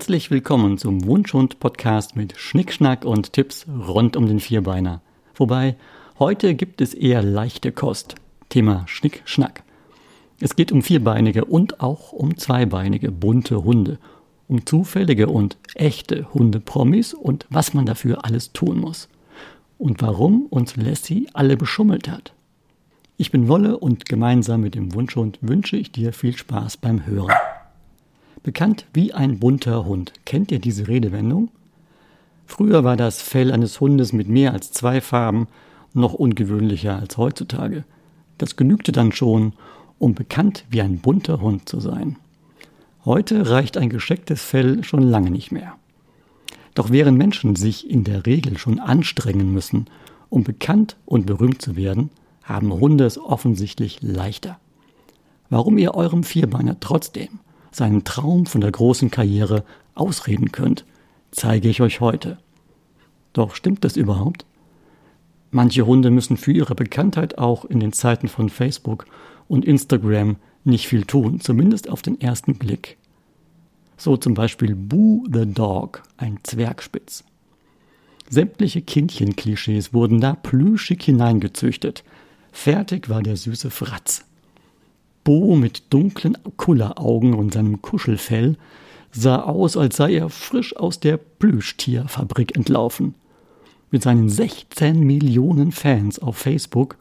Herzlich willkommen zum Wunschhund-Podcast mit Schnickschnack und Tipps rund um den Vierbeiner. Wobei, heute gibt es eher leichte Kost. Thema Schnickschnack. Es geht um vierbeinige und auch um zweibeinige bunte Hunde. Um zufällige und echte Hundepromis und was man dafür alles tun muss. Und warum uns Lassie alle beschummelt hat. Ich bin Wolle und gemeinsam mit dem Wunschhund wünsche ich dir viel Spaß beim Hören. Bekannt wie ein bunter Hund. Kennt ihr diese Redewendung? Früher war das Fell eines Hundes mit mehr als zwei Farben noch ungewöhnlicher als heutzutage. Das genügte dann schon, um bekannt wie ein bunter Hund zu sein. Heute reicht ein geschecktes Fell schon lange nicht mehr. Doch während Menschen sich in der Regel schon anstrengen müssen, um bekannt und berühmt zu werden, haben Hunde es offensichtlich leichter. Warum ihr eurem Vierbeiner trotzdem seinen Traum von der großen Karriere ausreden könnt, zeige ich euch heute. Doch stimmt das überhaupt? Manche Hunde müssen für ihre Bekanntheit auch in den Zeiten von Facebook und Instagram nicht viel tun, zumindest auf den ersten Blick. So zum Beispiel Boo the Dog, ein Zwergspitz. Sämtliche Kindchenklischees wurden da plüschig hineingezüchtet, Fertig war der süße Fratz. Bo mit dunklen Kulleraugen und seinem Kuschelfell sah aus, als sei er frisch aus der Plüschtierfabrik entlaufen. Mit seinen 16 Millionen Fans auf Facebook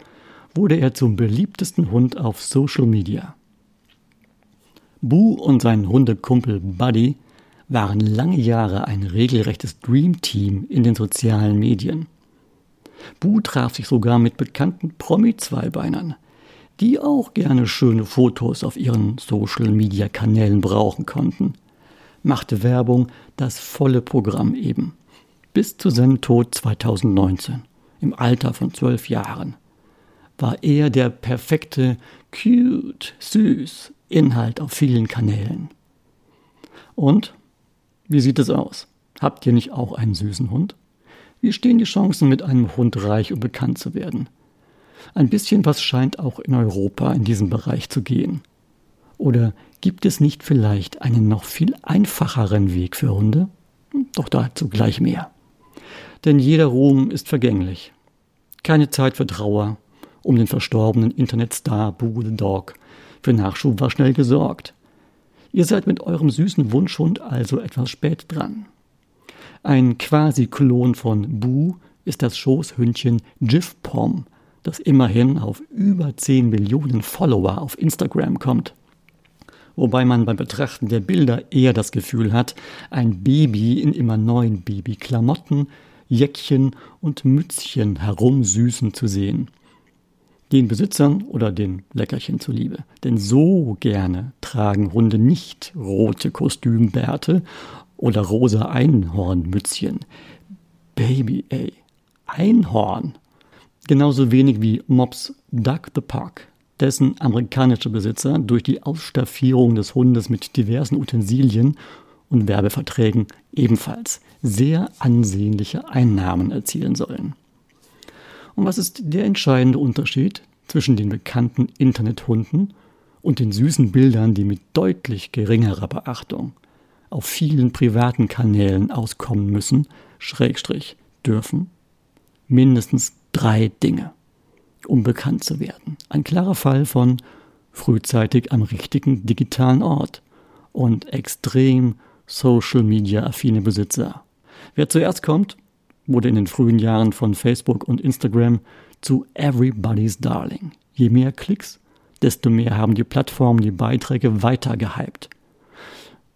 wurde er zum beliebtesten Hund auf Social Media. Bu und sein Hundekumpel Buddy waren lange Jahre ein regelrechtes Dream Team in den sozialen Medien. Bu traf sich sogar mit bekannten Promi-Zweibeinern, die auch gerne schöne Fotos auf ihren Social-Media-Kanälen brauchen konnten. Machte Werbung das volle Programm eben. Bis zu seinem Tod 2019, im Alter von zwölf Jahren, war er der perfekte, cute, süß Inhalt auf vielen Kanälen. Und wie sieht es aus? Habt ihr nicht auch einen süßen Hund? Wie stehen die Chancen, mit einem Hund reich und bekannt zu werden? Ein bisschen was scheint auch in Europa in diesem Bereich zu gehen. Oder gibt es nicht vielleicht einen noch viel einfacheren Weg für Hunde? Doch dazu gleich mehr. Denn jeder Ruhm ist vergänglich. Keine Zeit für Trauer um den verstorbenen Internetstar Boo the Dog. Für Nachschub war schnell gesorgt. Ihr seid mit eurem süßen Wunschhund also etwas spät dran. Ein Quasi-Klon von Boo ist das Schoßhündchen Pom, das immerhin auf über 10 Millionen Follower auf Instagram kommt. Wobei man beim Betrachten der Bilder eher das Gefühl hat, ein Baby in immer neuen Babyklamotten, Jäckchen und Mützchen herumsüßen zu sehen. Den Besitzern oder den Leckerchen zuliebe. Denn so gerne tragen Hunde nicht rote Kostümbärte oder rosa Einhornmützchen. Baby, ey, Einhorn. Genauso wenig wie Mops Duck the Park, dessen amerikanische Besitzer durch die Ausstaffierung des Hundes mit diversen Utensilien und Werbeverträgen ebenfalls sehr ansehnliche Einnahmen erzielen sollen. Und was ist der entscheidende Unterschied zwischen den bekannten Internethunden und den süßen Bildern, die mit deutlich geringerer Beachtung auf vielen privaten Kanälen auskommen müssen, Schrägstrich dürfen, mindestens drei Dinge, um bekannt zu werden. Ein klarer Fall von frühzeitig am richtigen digitalen Ort und extrem Social Media affine Besitzer. Wer zuerst kommt, wurde in den frühen Jahren von Facebook und Instagram zu Everybody's Darling. Je mehr Klicks, desto mehr haben die Plattformen die Beiträge weiter gehypt.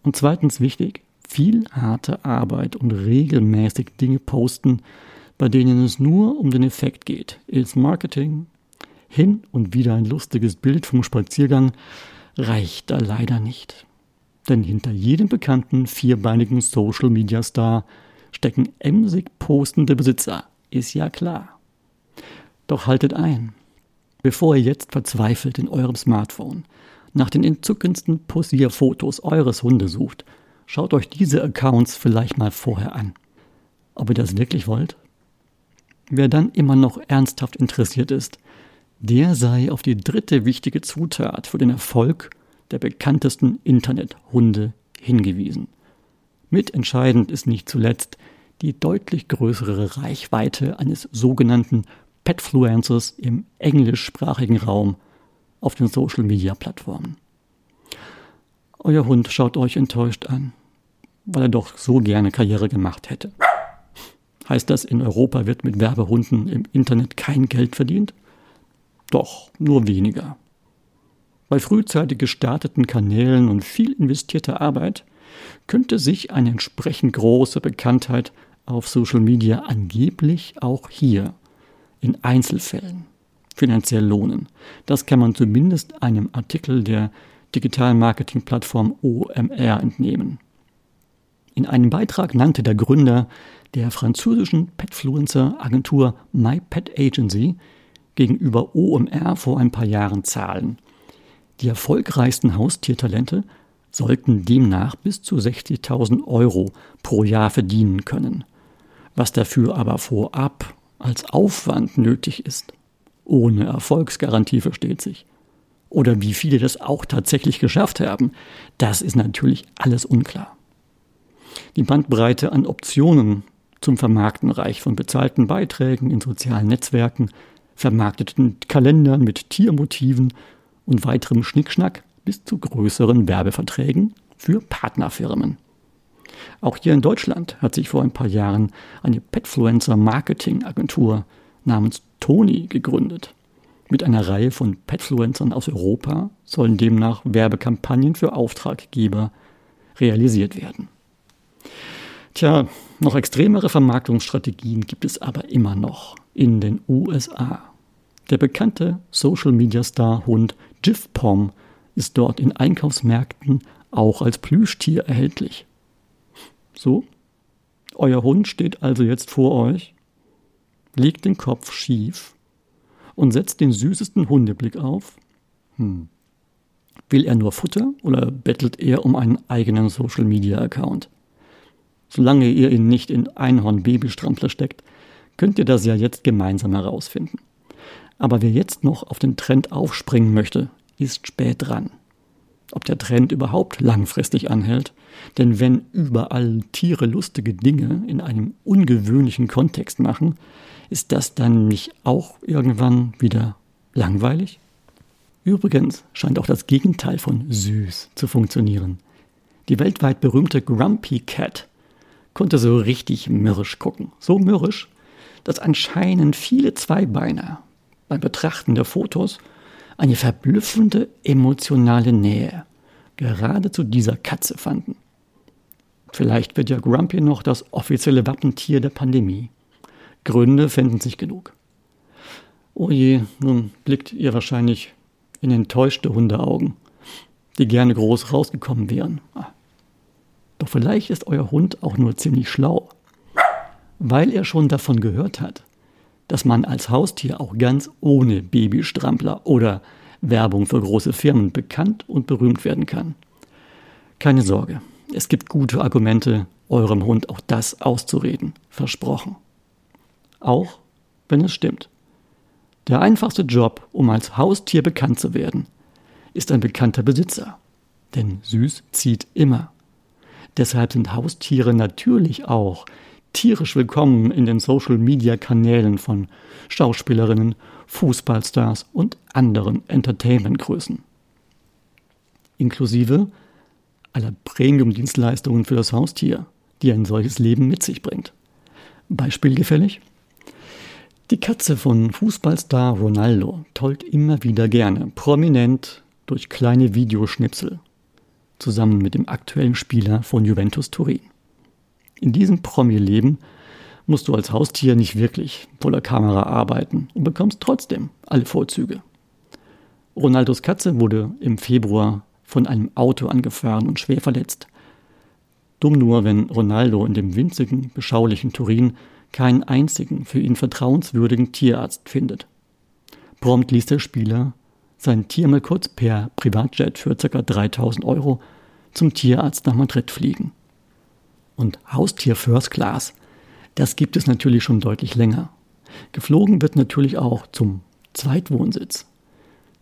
Und zweitens wichtig, viel harte Arbeit und regelmäßig Dinge posten, bei denen es nur um den Effekt geht. Ist Marketing, hin und wieder ein lustiges Bild vom Spaziergang, reicht da leider nicht. Denn hinter jedem bekannten vierbeinigen Social Media Star stecken emsig postende Besitzer, ist ja klar. Doch haltet ein, bevor ihr jetzt verzweifelt in eurem Smartphone nach den entzückendsten Posierfotos eures Hundes sucht, schaut euch diese Accounts vielleicht mal vorher an. Ob ihr das wirklich wollt? Wer dann immer noch ernsthaft interessiert ist, der sei auf die dritte wichtige Zutat für den Erfolg der bekanntesten Internethunde hingewiesen. Mitentscheidend ist nicht zuletzt die deutlich größere Reichweite eines sogenannten Petfluencers im englischsprachigen Raum auf den Social-Media-Plattformen. Euer Hund schaut euch enttäuscht an, weil er doch so gerne Karriere gemacht hätte. Heißt das, in Europa wird mit Werbehunden im Internet kein Geld verdient? Doch, nur weniger. Bei frühzeitig gestarteten Kanälen und viel investierter Arbeit könnte sich eine entsprechend große Bekanntheit auf Social Media angeblich auch hier in Einzelfällen finanziell lohnen. Das kann man zumindest einem Artikel der digitalen Marketingplattform OMR entnehmen. In einem Beitrag nannte der Gründer der französischen Petfluencer-Agentur My Pet Agency gegenüber OMR vor ein paar Jahren Zahlen. Die erfolgreichsten Haustiertalente sollten demnach bis zu 60.000 Euro pro Jahr verdienen können. Was dafür aber vorab als Aufwand nötig ist, ohne Erfolgsgarantie versteht sich. Oder wie viele das auch tatsächlich geschafft haben, das ist natürlich alles unklar. Die Bandbreite an Optionen zum Vermarkten reicht von bezahlten Beiträgen in sozialen Netzwerken, vermarkteten Kalendern mit Tiermotiven und weiterem Schnickschnack bis zu größeren Werbeverträgen für Partnerfirmen. Auch hier in Deutschland hat sich vor ein paar Jahren eine Petfluencer-Marketing-Agentur namens Toni gegründet. Mit einer Reihe von Petfluencern aus Europa sollen demnach Werbekampagnen für Auftraggeber realisiert werden. Tja, noch extremere Vermarktungsstrategien gibt es aber immer noch in den USA. Der bekannte Social-Media-Star-Hund Jiff Pom ist dort in Einkaufsmärkten auch als Plüschtier erhältlich. So, euer Hund steht also jetzt vor euch, legt den Kopf schief und setzt den süßesten Hundeblick auf. Hm. Will er nur Futter oder bettelt er um einen eigenen Social-Media-Account? Solange ihr ihn nicht in Einhorn-Babystrampler steckt, könnt ihr das ja jetzt gemeinsam herausfinden. Aber wer jetzt noch auf den Trend aufspringen möchte, ist spät dran. Ob der Trend überhaupt langfristig anhält, denn wenn überall Tiere lustige Dinge in einem ungewöhnlichen Kontext machen, ist das dann nicht auch irgendwann wieder langweilig? Übrigens scheint auch das Gegenteil von süß zu funktionieren. Die weltweit berühmte Grumpy Cat konnte so richtig mürrisch gucken. So mürrisch, dass anscheinend viele Zweibeiner beim Betrachten der Fotos eine verblüffende emotionale Nähe gerade zu dieser Katze fanden. Vielleicht wird ja Grumpy noch das offizielle Wappentier der Pandemie. Gründe fänden sich genug. Oh je, nun blickt ihr wahrscheinlich in enttäuschte Hundeaugen, die gerne groß rausgekommen wären. Doch vielleicht ist euer Hund auch nur ziemlich schlau, weil er schon davon gehört hat, dass man als Haustier auch ganz ohne Babystrampler oder Werbung für große Firmen bekannt und berühmt werden kann. Keine Sorge, es gibt gute Argumente, eurem Hund auch das auszureden. Versprochen. Auch wenn es stimmt. Der einfachste Job, um als Haustier bekannt zu werden, ist ein bekannter Besitzer. Denn süß zieht immer. Deshalb sind Haustiere natürlich auch tierisch willkommen in den Social-Media-Kanälen von Schauspielerinnen, Fußballstars und anderen Entertainment-Größen. Inklusive aller Premium-Dienstleistungen für das Haustier, die ein solches Leben mit sich bringt. Beispielgefällig? Die Katze von Fußballstar Ronaldo tollt immer wieder gerne, prominent durch kleine Videoschnipsel, zusammen mit dem aktuellen Spieler von Juventus Turin. In diesem Promi-Leben musst du als Haustier nicht wirklich vor der Kamera arbeiten und bekommst trotzdem alle Vorzüge. Ronaldos Katze wurde im Februar von einem Auto angefahren und schwer verletzt. Dumm nur, wenn Ronaldo in dem winzigen, beschaulichen Turin keinen einzigen für ihn vertrauenswürdigen Tierarzt findet. Prompt ließ der Spieler sein Tier mal kurz per Privatjet für ca. 3000 Euro zum Tierarzt nach Madrid fliegen und Haustier First Class, das gibt es natürlich schon deutlich länger. Geflogen wird natürlich auch zum Zweitwohnsitz.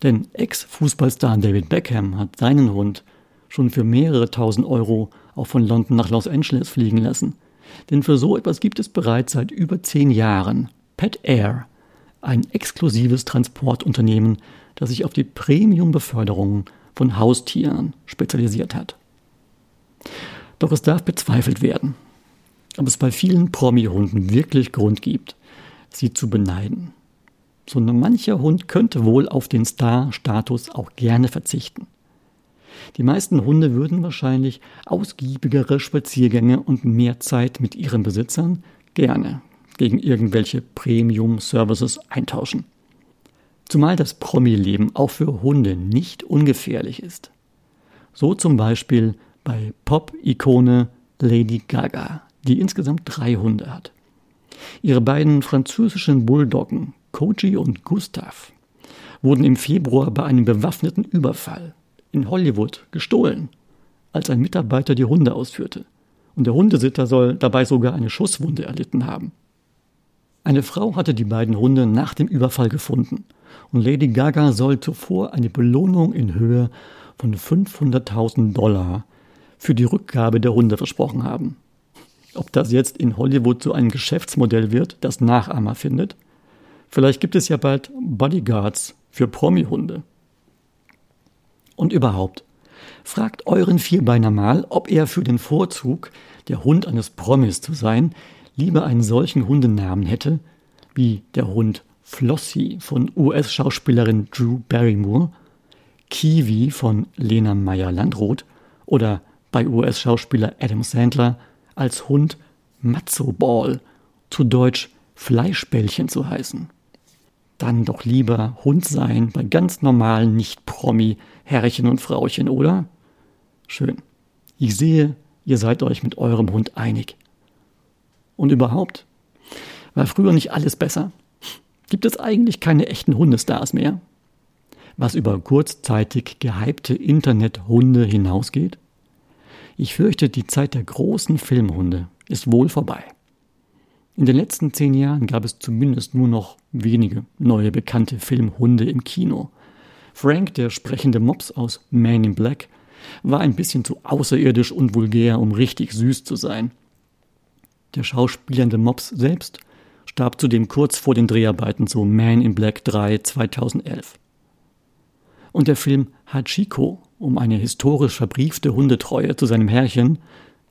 Denn Ex-Fußballstar David Beckham hat seinen Hund schon für mehrere tausend Euro auch von London nach Los Angeles fliegen lassen. Denn für so etwas gibt es bereits seit über zehn Jahren Pet Air, ein exklusives Transportunternehmen, das sich auf die Premium-Beförderung von Haustieren spezialisiert hat. Doch es darf bezweifelt werden, ob es bei vielen Promi-Hunden wirklich Grund gibt, sie zu beneiden. So mancher Hund könnte wohl auf den Star-Status auch gerne verzichten. Die meisten Hunde würden wahrscheinlich ausgiebigere Spaziergänge und mehr Zeit mit ihren Besitzern gerne gegen irgendwelche Premium-Services eintauschen. Zumal das Promi-Leben auch für Hunde nicht ungefährlich ist. So zum Beispiel bei Pop-Ikone Lady Gaga, die insgesamt drei Hunde hat. Ihre beiden französischen Bulldoggen, Koji und Gustav, wurden im Februar bei einem bewaffneten Überfall in Hollywood gestohlen, als ein Mitarbeiter die Hunde ausführte. Und der Hundesitter soll dabei sogar eine Schusswunde erlitten haben. Eine Frau hatte die beiden Hunde nach dem Überfall gefunden und Lady Gaga soll zuvor eine Belohnung in Höhe von 500.000 Dollar für die Rückgabe der Hunde versprochen haben. Ob das jetzt in Hollywood so ein Geschäftsmodell wird, das Nachahmer findet? Vielleicht gibt es ja bald Bodyguards für Promi-Hunde. Und überhaupt, fragt euren Vierbeiner mal, ob er für den Vorzug, der Hund eines Promis zu sein, lieber einen solchen Hundenamen hätte, wie der Hund Flossie von US-Schauspielerin Drew Barrymore, Kiwi von Lena Meyer-Landrut oder bei US-Schauspieler Adam Sandler als Hund Matzo Ball, zu Deutsch Fleischbällchen zu heißen. Dann doch lieber Hund sein bei ganz normalen Nicht-Promi Herrchen und Frauchen, oder? Schön. Ich sehe, ihr seid euch mit eurem Hund einig. Und überhaupt, war früher nicht alles besser? Gibt es eigentlich keine echten Hundestars mehr? Was über kurzzeitig gehypte Internethunde hinausgeht? Ich fürchte, die Zeit der großen Filmhunde ist wohl vorbei. In den letzten zehn Jahren gab es zumindest nur noch wenige neue bekannte Filmhunde im Kino. Frank, der sprechende Mops aus Man in Black, war ein bisschen zu außerirdisch und vulgär, um richtig süß zu sein. Der schauspielende Mops selbst starb zudem kurz vor den Dreharbeiten zu Man in Black 3 2011. Und der Film Hachiko um eine historisch verbriefte Hundetreue zu seinem Herrchen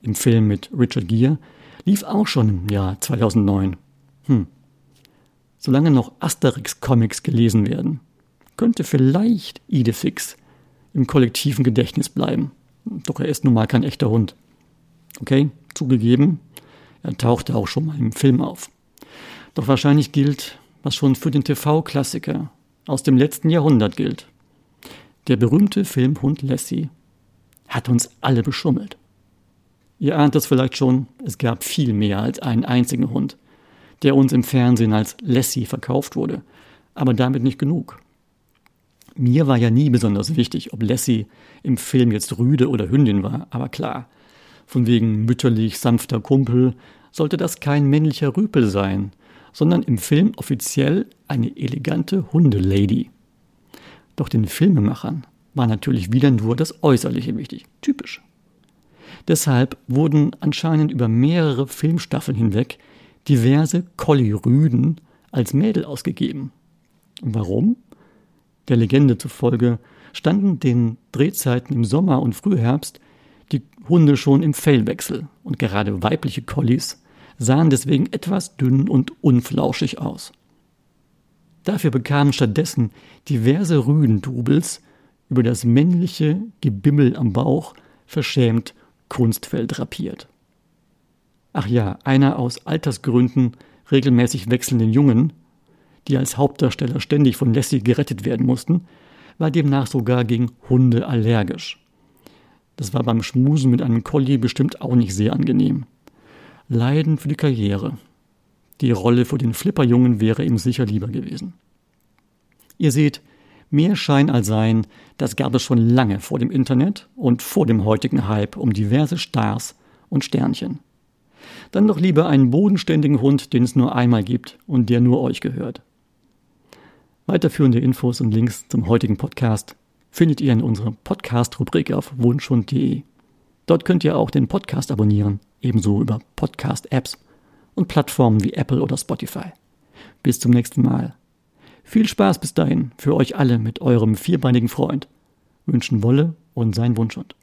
im Film mit Richard Gere lief auch schon im Jahr 2009. Hm. Solange noch Asterix-Comics gelesen werden, könnte vielleicht Idefix im kollektiven Gedächtnis bleiben. Doch er ist nun mal kein echter Hund. Okay, zugegeben, er tauchte auch schon mal im Film auf. Doch wahrscheinlich gilt, was schon für den TV-Klassiker aus dem letzten Jahrhundert gilt. Der berühmte Filmhund Lassie hat uns alle beschummelt. Ihr ahnt es vielleicht schon, es gab viel mehr als einen einzigen Hund, der uns im Fernsehen als Lassie verkauft wurde, aber damit nicht genug. Mir war ja nie besonders wichtig, ob Lassie im Film jetzt Rüde oder Hündin war, aber klar, von wegen mütterlich sanfter Kumpel sollte das kein männlicher Rüpel sein, sondern im Film offiziell eine elegante Hundelady. Doch den Filmemachern war natürlich wieder nur das Äußerliche wichtig. Typisch. Deshalb wurden anscheinend über mehrere Filmstaffeln hinweg diverse Collie-Rüden als Mädel ausgegeben. Warum? Der Legende zufolge standen den Drehzeiten im Sommer und Frühherbst die Hunde schon im Fellwechsel und gerade weibliche Collies sahen deswegen etwas dünn und unflauschig aus. Dafür bekamen stattdessen diverse Rüdendubels über das männliche Gebimmel am Bauch verschämt Kunstfell drapiert. Ach ja, einer aus Altersgründen regelmäßig wechselnden Jungen, die als Hauptdarsteller ständig von Lassie gerettet werden mussten, war demnach sogar gegen Hunde allergisch. Das war beim Schmusen mit einem Collie bestimmt auch nicht sehr angenehm. Leiden für die Karriere. Die Rolle für den Flipperjungen wäre ihm sicher lieber gewesen. Ihr seht, mehr Schein als Sein, das gab es schon lange vor dem Internet und vor dem heutigen Hype um diverse Stars und Sternchen. Dann doch lieber einen bodenständigen Hund, den es nur einmal gibt und der nur euch gehört. Weiterführende Infos und Links zum heutigen Podcast findet ihr in unserer Podcast-Rubrik auf wunschhund.de. Dort könnt ihr auch den Podcast abonnieren, ebenso über Podcast-Apps und Plattformen wie Apple oder Spotify. Bis zum nächsten Mal. Viel Spaß bis dahin für euch alle mit eurem vierbeinigen Freund. Wünschen Wolle und sein Wunschhund.